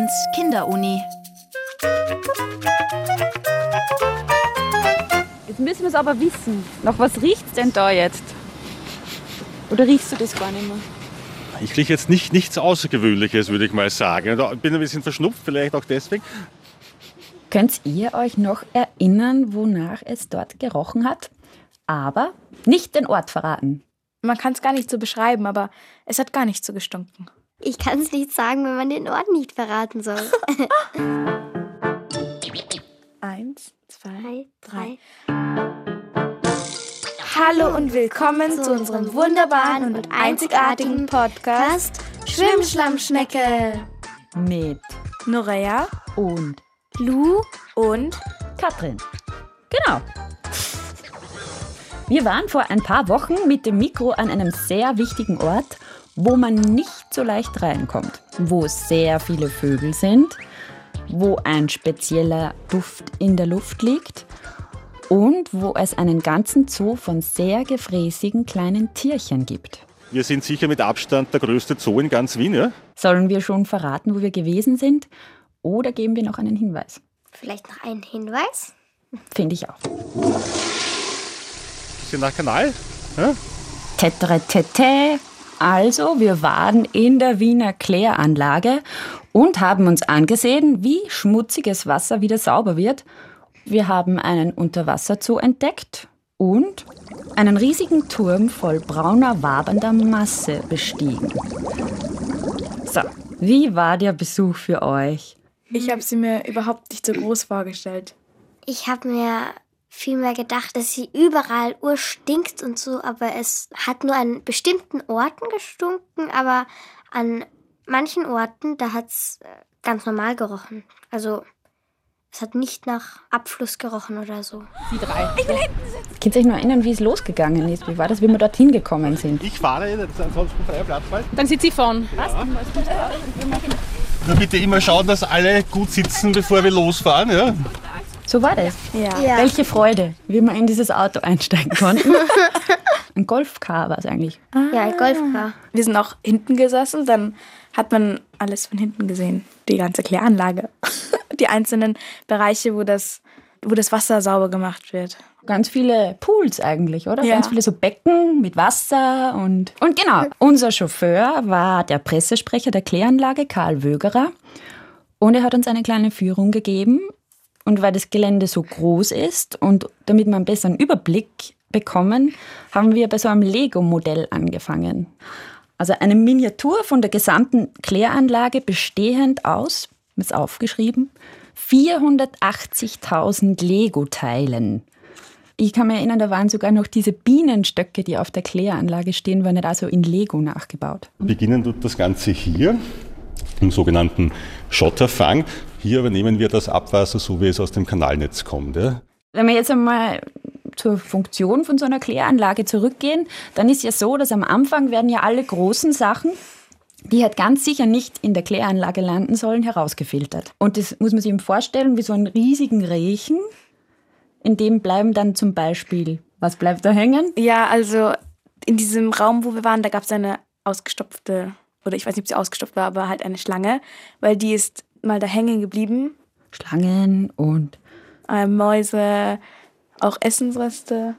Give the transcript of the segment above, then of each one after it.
1 Kinderuni. Jetzt müssen wir es aber wissen. Nach was riecht es denn da jetzt? Oder riechst du das gar nicht mehr? Ich rieche jetzt nicht, nichts Außergewöhnliches, würde ich mal sagen. Ich bin ein bisschen verschnupft, vielleicht auch deswegen. Könnt ihr euch noch erinnern, wonach es dort gerochen hat? Aber nicht den Ort verraten. Man kann es gar nicht so beschreiben, aber es hat gar nicht so gestunken. Ich kann es nicht sagen, wenn man den Ort nicht verraten soll. Eins, zwei, drei. Hallo und willkommen zu unserem wunderbaren und einzigartigen Podcast Schwimmschlammschnecke Mit Norea und Lu und Katrin. Genau. Wir waren vor ein paar Wochen mit dem Mikro an einem sehr wichtigen Ort, wo man nicht so leicht reinkommt, wo sehr viele Vögel sind, wo ein spezieller Duft in der Luft liegt und wo es einen ganzen Zoo von sehr gefräßigen kleinen Tierchen gibt. Wir sind sicher mit Abstand der größte Zoo in ganz Wien, ja? Sollen wir schon verraten, wo wir gewesen sind? Oder geben wir noch einen Hinweis? Vielleicht noch einen Hinweis? Finde ich auch. Bisschen nach Kanal? Ja? Tetre tete. Also, wir waren in der Wiener Kläranlage und haben uns angesehen, wie schmutziges Wasser wieder sauber wird. Wir haben einen Unterwasserzoo entdeckt und einen riesigen Turm voll brauner, wabernder Masse bestiegen. So, wie war der Besuch für euch? Ich habe sie mir überhaupt nicht so groß vorgestellt. Ich habe mir vielmehr gedacht, dass sie überall urstinkt und so, aber es hat nur an bestimmten Orten gestunken, aber an manchen Orten, da hat es ganz normal gerochen. Also es hat nicht nach Abfluss gerochen oder so. Die drei. Ich will hinten sitzen. Könnt ihr euch noch erinnern, wie es losgegangen ist? Wie war das, wie wir dorthin gekommen sind? Ich fahre, ansonsten freier Platz. Dann sitze ich vorne. Ja. Nur bitte immer schauen, dass alle gut sitzen, bevor wir losfahren. Ja? So war das. Ja. Ja. Welche Freude, wie wir in dieses Auto einsteigen konnten. Ein Golfcar war es eigentlich. Ja, ein Golfcar. Wir sind auch hinten gesessen, dann hat man alles von hinten gesehen. Die ganze Kläranlage. Die einzelnen Bereiche, wo das, wo das Wasser sauber gemacht wird. Ganz viele Pools eigentlich, oder? Ja. Ganz viele so Becken mit Wasser und. Und genau, unser Chauffeur war der Pressesprecher der Kläranlage, Karl Wögerer. Und er hat uns eine kleine Führung gegeben. Und weil das Gelände so groß ist und damit wir einen besseren Überblick bekommen, haben wir bei so einem Lego-Modell angefangen. Also eine Miniatur von der gesamten Kläranlage bestehend aus, ist aufgeschrieben, 480.000 Lego-Teilen. Ich kann mich erinnern, da waren sogar noch diese Bienenstöcke, die auf der Kläranlage stehen, waren nicht also in Lego nachgebaut. Beginnen tut das Ganze hier, im sogenannten Schotterfang. Hier übernehmen wir das Abwasser, so wie es aus dem Kanalnetz kommt. Ja? Wenn wir jetzt einmal zur Funktion von so einer Kläranlage zurückgehen, dann ist ja so, dass am Anfang werden ja alle großen Sachen, die halt ganz sicher nicht in der Kläranlage landen sollen, herausgefiltert. Und das muss man sich eben vorstellen wie so einen riesigen Rechen, in dem bleiben dann zum Beispiel, was bleibt da hängen? Ja, also in diesem Raum, wo wir waren, da gab es eine ausgestopfte, oder ich weiß nicht, ob sie ausgestopft war, aber halt eine Schlange, weil die ist mal da hängen geblieben. Schlangen und Äh, Mäuse, auch Essensreste.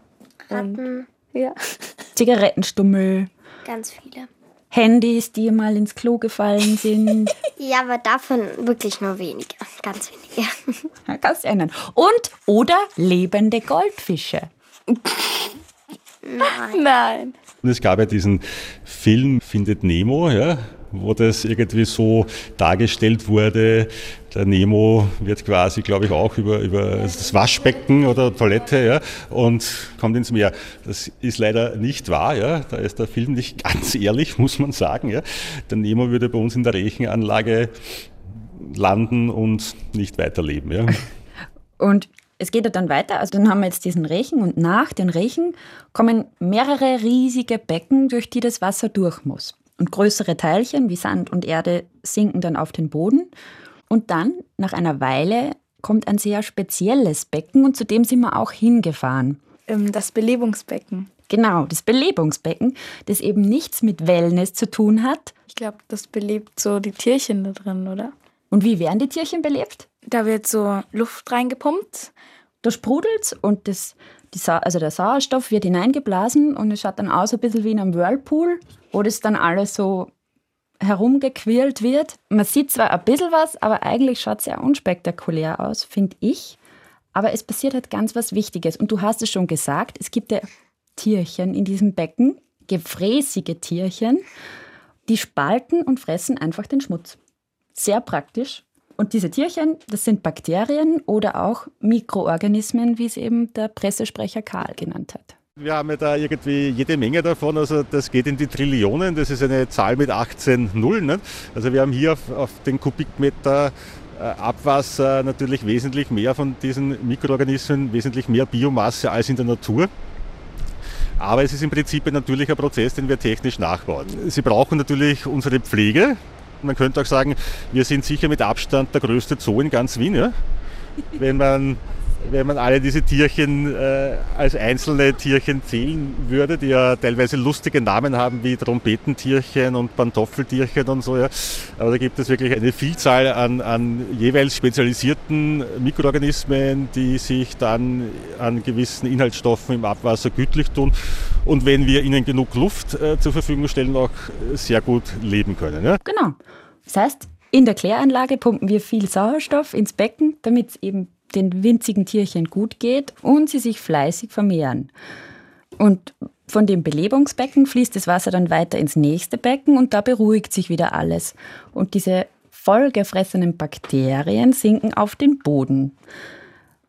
Ratten, Ja. Zigarettenstummel, ganz viele. Handys, die mal ins Klo gefallen sind. Ja, aber davon wirklich nur wenige. Ganz wenige. Ja, Kannst du erinnern. Und oder lebende Goldfische. Nein. Und es gab ja diesen Film Findet Nemo, ja, wo das irgendwie so dargestellt wurde. Der Nemo wird quasi, glaube ich, auch über, über das Waschbecken oder Toilette ja, und kommt ins Meer. Das ist leider nicht wahr. Ja. Da ist der Film nicht ganz ehrlich, muss man sagen. Ja. Der Nemo würde bei uns in der Rechenanlage landen und nicht weiterleben. Ja. Und es geht ja dann weiter. Also dann haben wir jetzt diesen Rechen und nach den Rechen kommen mehrere riesige Becken, durch die das Wasser durch muss. Und größere Teilchen wie Sand und Erde sinken dann auf den Boden. Und dann, nach einer Weile, kommt ein sehr spezielles Becken und zu dem sind wir auch hingefahren. Ähm, das Belebungsbecken. Genau, das Belebungsbecken, das eben nichts mit Wellness zu tun hat. Ich glaube, das belebt so die Tierchen da drin, oder? Und wie werden die Tierchen belebt? Da wird so Luft reingepumpt. Da sprudelt und das, also der Sauerstoff wird hineingeblasen und es schaut dann aus ein bisschen wie in einem Whirlpool, wo das dann alles so herumgequirlt wird. Man sieht zwar ein bisschen was, aber eigentlich schaut es sehr unspektakulär aus, finde ich. Aber es passiert halt ganz was Wichtiges. Und du hast es schon gesagt, es gibt ja Tierchen in diesem Becken, gefräßige Tierchen, die spalten und fressen einfach den Schmutz. Sehr praktisch. Und diese Tierchen, das sind Bakterien oder auch Mikroorganismen, wie es eben der Pressesprecher Karl genannt hat. Wir haben ja da irgendwie jede Menge davon, also das geht in die Trillionen, das ist eine Zahl mit 18 Nullen. Nicht? Also wir haben hier auf, auf den Kubikmeter äh, Abwasser natürlich wesentlich mehr von diesen Mikroorganismen, wesentlich mehr Biomasse als in der Natur. Aber es ist im Prinzip ein natürlicher Prozess, den wir technisch nachbauen. Sie brauchen natürlich unsere Pflege. Man könnte auch sagen, wir sind sicher mit Abstand der größte Zoo in ganz Wien. Ja? Wenn man wenn man alle diese Tierchen äh, als einzelne Tierchen zählen würde, die ja teilweise lustige Namen haben wie Trompetentierchen und Pantoffeltierchen und so. Ja. Aber da gibt es wirklich eine Vielzahl an, an jeweils spezialisierten Mikroorganismen, die sich dann an gewissen Inhaltsstoffen im Abwasser gütlich tun und wenn wir ihnen genug Luft äh, zur Verfügung stellen, auch sehr gut leben können. Ja. Genau. Das heißt, in der Kläranlage pumpen wir viel Sauerstoff ins Becken, damit es eben den winzigen Tierchen gut geht und sie sich fleißig vermehren. Und von dem Belebungsbecken fließt das Wasser dann weiter ins nächste Becken und da beruhigt sich wieder alles. Und diese vollgefressenen Bakterien sinken auf den Boden.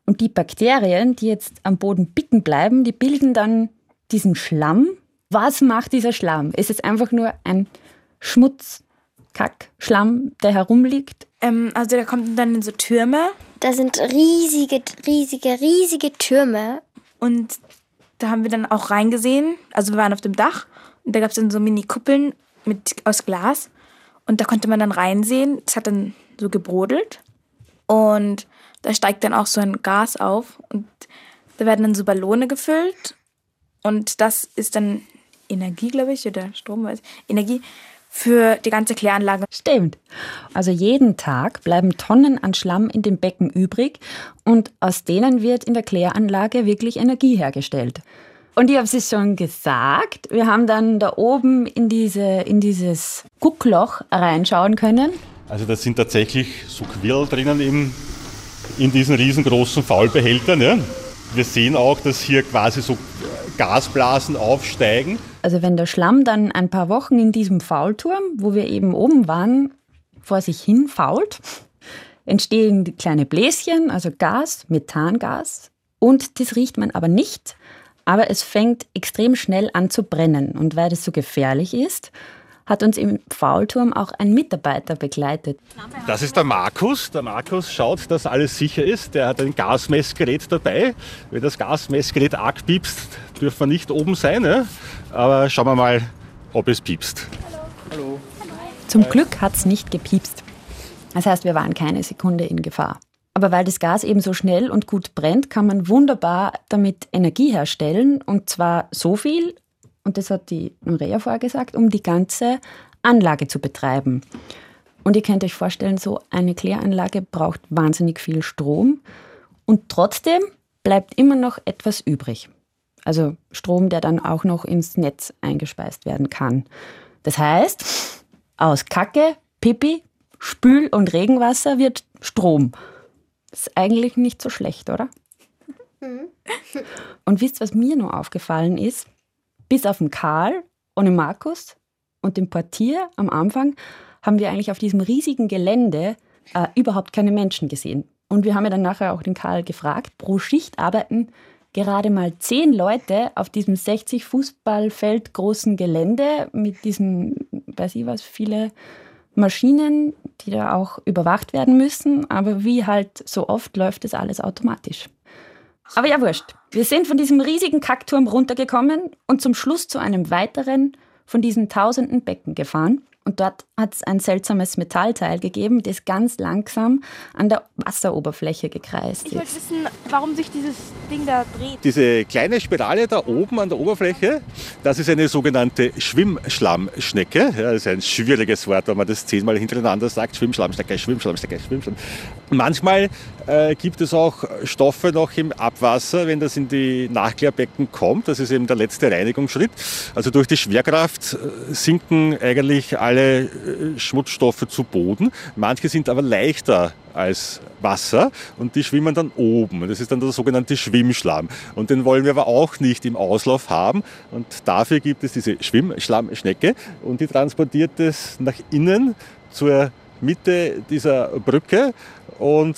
Und die Bakterien, die jetzt am Boden bicken bleiben, die bilden dann diesen Schlamm. Was macht dieser Schlamm? Ist es einfach nur ein Schmutz, Kack, Schlamm, der herumliegt? Ähm, also der kommt dann in so Türme da sind riesige, riesige, riesige Türme. Und da haben wir dann auch reingesehen. Also wir waren auf dem Dach und da gab es dann so Mini-Kuppeln mit, aus Glas. Und da konnte man dann reinsehen. Es hat dann so gebrodelt. Und da steigt dann auch so ein Gas auf. Und da werden dann so Ballone gefüllt. Und das ist dann Energie, glaube ich, oder Strom, weiß ich. Energie für die ganze Kläranlage. Stimmt. Also jeden Tag bleiben Tonnen an Schlamm in dem Becken übrig und aus denen wird in der Kläranlage wirklich Energie hergestellt. Und ich habe es schon gesagt, wir haben dann da oben in, diese, in dieses Guckloch reinschauen können. Also da sind tatsächlich so Quirl drinnen im, in diesen riesengroßen Faulbehältern. Ja. Wir sehen auch, dass hier quasi so Gasblasen aufsteigen. Also wenn der Schlamm dann ein paar Wochen in diesem Faulturm, wo wir eben oben waren, vor sich hin fault, entstehen kleine Bläschen, also Gas, Methangas. Und das riecht man aber nicht, aber es fängt extrem schnell an zu brennen. Und weil das so gefährlich ist, hat uns im Faulturm auch ein Mitarbeiter begleitet. Das ist der Markus. Der Markus schaut, dass alles sicher ist. Der hat ein Gasmessgerät dabei. Wenn das Gasmessgerät arg piepst, dürfen wir nicht oben sein. Ja? Aber schauen wir mal, ob es piepst. Hallo. Zum Glück hat es nicht gepiepst. Das heißt, wir waren keine Sekunde in Gefahr. Aber weil das Gas eben so schnell und gut brennt, kann man wunderbar damit Energie herstellen. Und zwar so viel, und das hat die Nurea vorher gesagt, um die ganze Anlage zu betreiben. Und ihr könnt euch vorstellen, so eine Kläranlage braucht wahnsinnig viel Strom. Und trotzdem bleibt immer noch etwas übrig. Also Strom, der dann auch noch ins Netz eingespeist werden kann. Das heißt, aus Kacke, Pipi, Spül- und Regenwasser wird Strom. Das ist eigentlich nicht so schlecht, oder? Mhm. Und wisst, was mir nur aufgefallen ist? Bis auf den Karl und den Markus und den Portier am Anfang haben wir eigentlich auf diesem riesigen Gelände äh, überhaupt keine Menschen gesehen. Und wir haben ja dann nachher auch den Karl gefragt, pro Schicht arbeiten gerade mal zehn Leute auf diesem 60 Fußballfeld großen Gelände mit diesen, weiß ich was, viele Maschinen, die da auch überwacht werden müssen. Aber wie halt so oft läuft das alles automatisch. Aber ja, wurscht. Wir sind von diesem riesigen Kackturm runtergekommen und zum Schluss zu einem weiteren von diesen tausenden Becken gefahren. Und dort hat es ein seltsames Metallteil gegeben, das ganz langsam an der Wasseroberfläche gekreist Ich ist. wollte wissen, warum sich dieses Ding da dreht. Diese kleine Spirale da oben an der Oberfläche, das ist eine sogenannte Schwimmschlammschnecke. Ja, das ist ein schwieriges Wort, wenn man das zehnmal hintereinander sagt. Schwimmschlammschnecke, Schwimmschlammschnecke, Schwimmschlamm. Manchmal äh, gibt es auch Stoffe noch im Abwasser, wenn das in die Nachklärbecken kommt. Das ist eben der letzte Reinigungsschritt. Also durch die Schwerkraft äh, sinken eigentlich alle äh, Schmutzstoffe zu Boden. Manche sind aber leichter als Wasser und die schwimmen dann oben. Das ist dann der sogenannte Schwimmschlamm. Und den wollen wir aber auch nicht im Auslauf haben. Und dafür gibt es diese Schwimmschlammschnecke und die transportiert es nach innen zur Mitte dieser Brücke und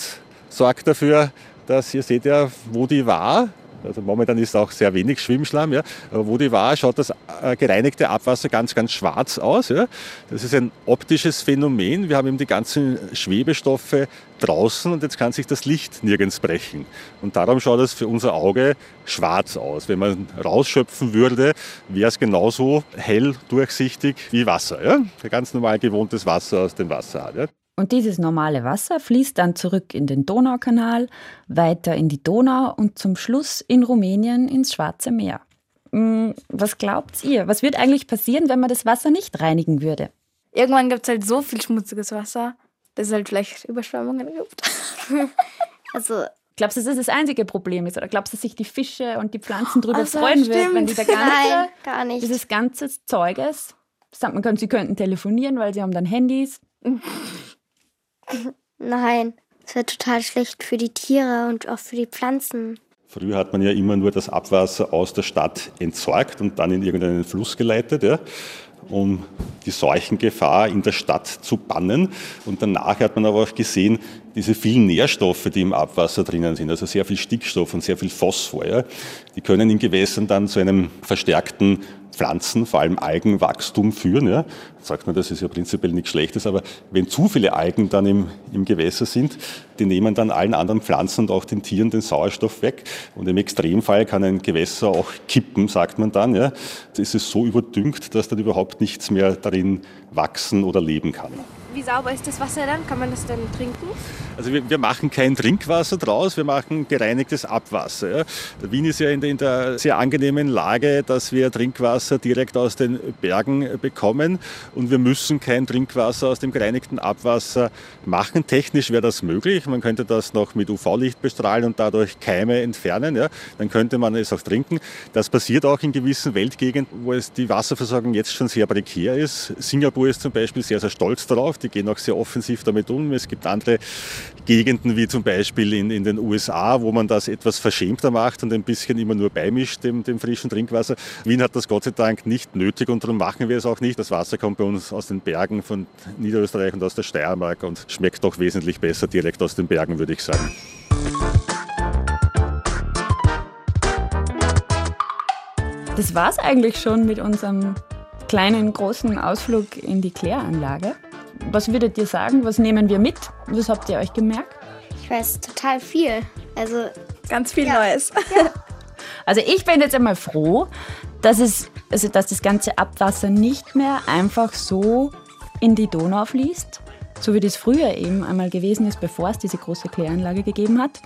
sorgt dafür, dass ihr seht ja, wo die war. Also momentan ist auch sehr wenig Schwimmschlamm. Ja. Aber wo die war, schaut das äh, gereinigte Abwasser ganz, ganz schwarz aus. Ja. Das ist ein optisches Phänomen. Wir haben eben die ganzen Schwebestoffe draußen und jetzt kann sich das Licht nirgends brechen. Und darum schaut es für unser Auge schwarz aus. Wenn man rausschöpfen würde, wäre es genauso hell durchsichtig wie Wasser. Ja. Ganz normal gewohntes Wasser aus dem Wasserhahn. Ja. Und dieses normale Wasser fließt dann zurück in den Donaukanal, weiter in die Donau und zum Schluss in Rumänien ins Schwarze Meer. Hm, Was glaubt ihr? Was wird eigentlich passieren, wenn man das Wasser nicht reinigen würde? Irgendwann gibt es halt so viel schmutziges Wasser, dass es halt vielleicht Überschwemmungen gibt. Also, Glaubst du, dass das das einzige Problem ist? Oder glaubst du, dass sich die Fische und die Pflanzen darüber Ach so, freuen würden, wenn dieser ganze, nein, gar nicht. dieses ganze Zeuges, man, könnte, sie könnten telefonieren, weil sie haben dann Handys. Nein, es wäre total schlecht für die Tiere und auch für die Pflanzen. Früher hat man ja immer nur das Abwasser aus der Stadt entsorgt und dann in irgendeinen Fluss geleitet, ja, um die Seuchengefahr in der Stadt zu bannen. Und danach hat man aber auch gesehen, diese vielen Nährstoffe, die im Abwasser drinnen sind, also sehr viel Stickstoff und sehr viel Phosphor, ja, die können in Gewässern dann zu einem verstärkten Pflanzen, vor allem Algenwachstum führen. Ja. Sagt man, das ist ja prinzipiell nichts Schlechtes, aber wenn zu viele Algen dann im, im Gewässer sind, die nehmen dann allen anderen Pflanzen und auch den Tieren den Sauerstoff weg. Und im Extremfall kann ein Gewässer auch kippen, sagt man dann. Ja. Es ist so überdüngt, dass dann überhaupt nichts mehr darin wachsen oder leben kann. Wie sauber ist das Wasser dann? Kann man das dann trinken? Also wir, wir machen kein Trinkwasser draus, wir machen gereinigtes Abwasser. Ja. Wien ist ja in der, in der sehr angenehmen Lage, dass wir Trinkwasser direkt aus den Bergen bekommen und wir müssen kein Trinkwasser aus dem gereinigten Abwasser machen. Technisch wäre das möglich. Man könnte das noch mit UV-Licht bestrahlen und dadurch Keime entfernen. Ja. Dann könnte man es auch trinken. Das passiert auch in gewissen Weltgegenden, wo es die Wasserversorgung jetzt schon sehr prekär ist. Singapur ist zum Beispiel sehr, sehr stolz darauf. Die gehen auch sehr offensiv damit um. Es gibt andere Gegenden wie zum Beispiel in, in den USA, wo man das etwas verschämter macht und ein bisschen immer nur beimischt dem, dem frischen Trinkwasser. Wien hat das Gott sei Dank nicht nötig und darum machen wir es auch nicht. Das Wasser kommt bei uns aus den Bergen von Niederösterreich und aus der Steiermark und schmeckt doch wesentlich besser direkt aus den Bergen, würde ich sagen. Das war's eigentlich schon mit unserem kleinen, großen Ausflug in die Kläranlage. Was würdet ihr sagen? Was nehmen wir mit? Was habt ihr euch gemerkt? Ich weiß total viel. Also, Ganz viel Ja. Neues. Also ich bin jetzt einmal froh, dass, es, also dass das ganze Abwasser nicht mehr einfach so in die Donau fließt, so wie das früher eben einmal gewesen ist, bevor es diese große Kläranlage gegeben hat.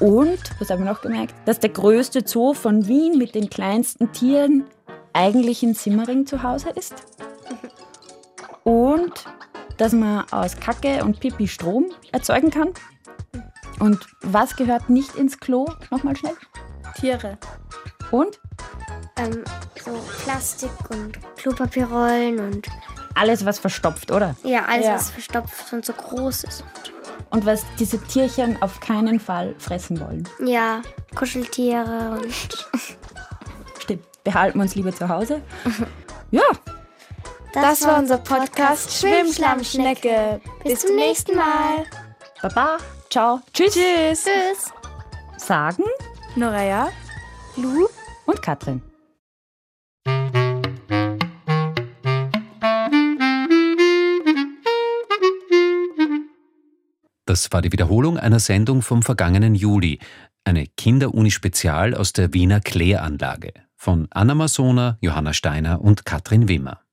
Und, was habe ich noch gemerkt, dass der größte Zoo von Wien mit den kleinsten Tieren eigentlich in Simmering zu Hause ist. Und dass man aus Kacke und Pipi Strom erzeugen kann. Und was gehört nicht ins Klo? Nochmal schnell. Tiere. Und ähm, so Plastik und Klopapierrollen und alles, was verstopft, oder? ja, alles, Ja. was verstopft und so groß ist. Und was diese Tierchen auf keinen Fall fressen wollen. Ja, Kuscheltiere und Stimmt. Behalten wir uns lieber zu Hause. Ja, Das war unser Podcast Schwimmschlammschnecke. Bis zum nächsten Mal. Baba, ciao, tschüss, Tschüss. Tschüss. sagen Noraya, Lu, und Katrin. Das war die Wiederholung einer Sendung vom vergangenen Juli, eine Kinderuni-Spezial aus der Wiener Kläranlage von Anna Masona, Johanna Steiner und Katrin Wimmer.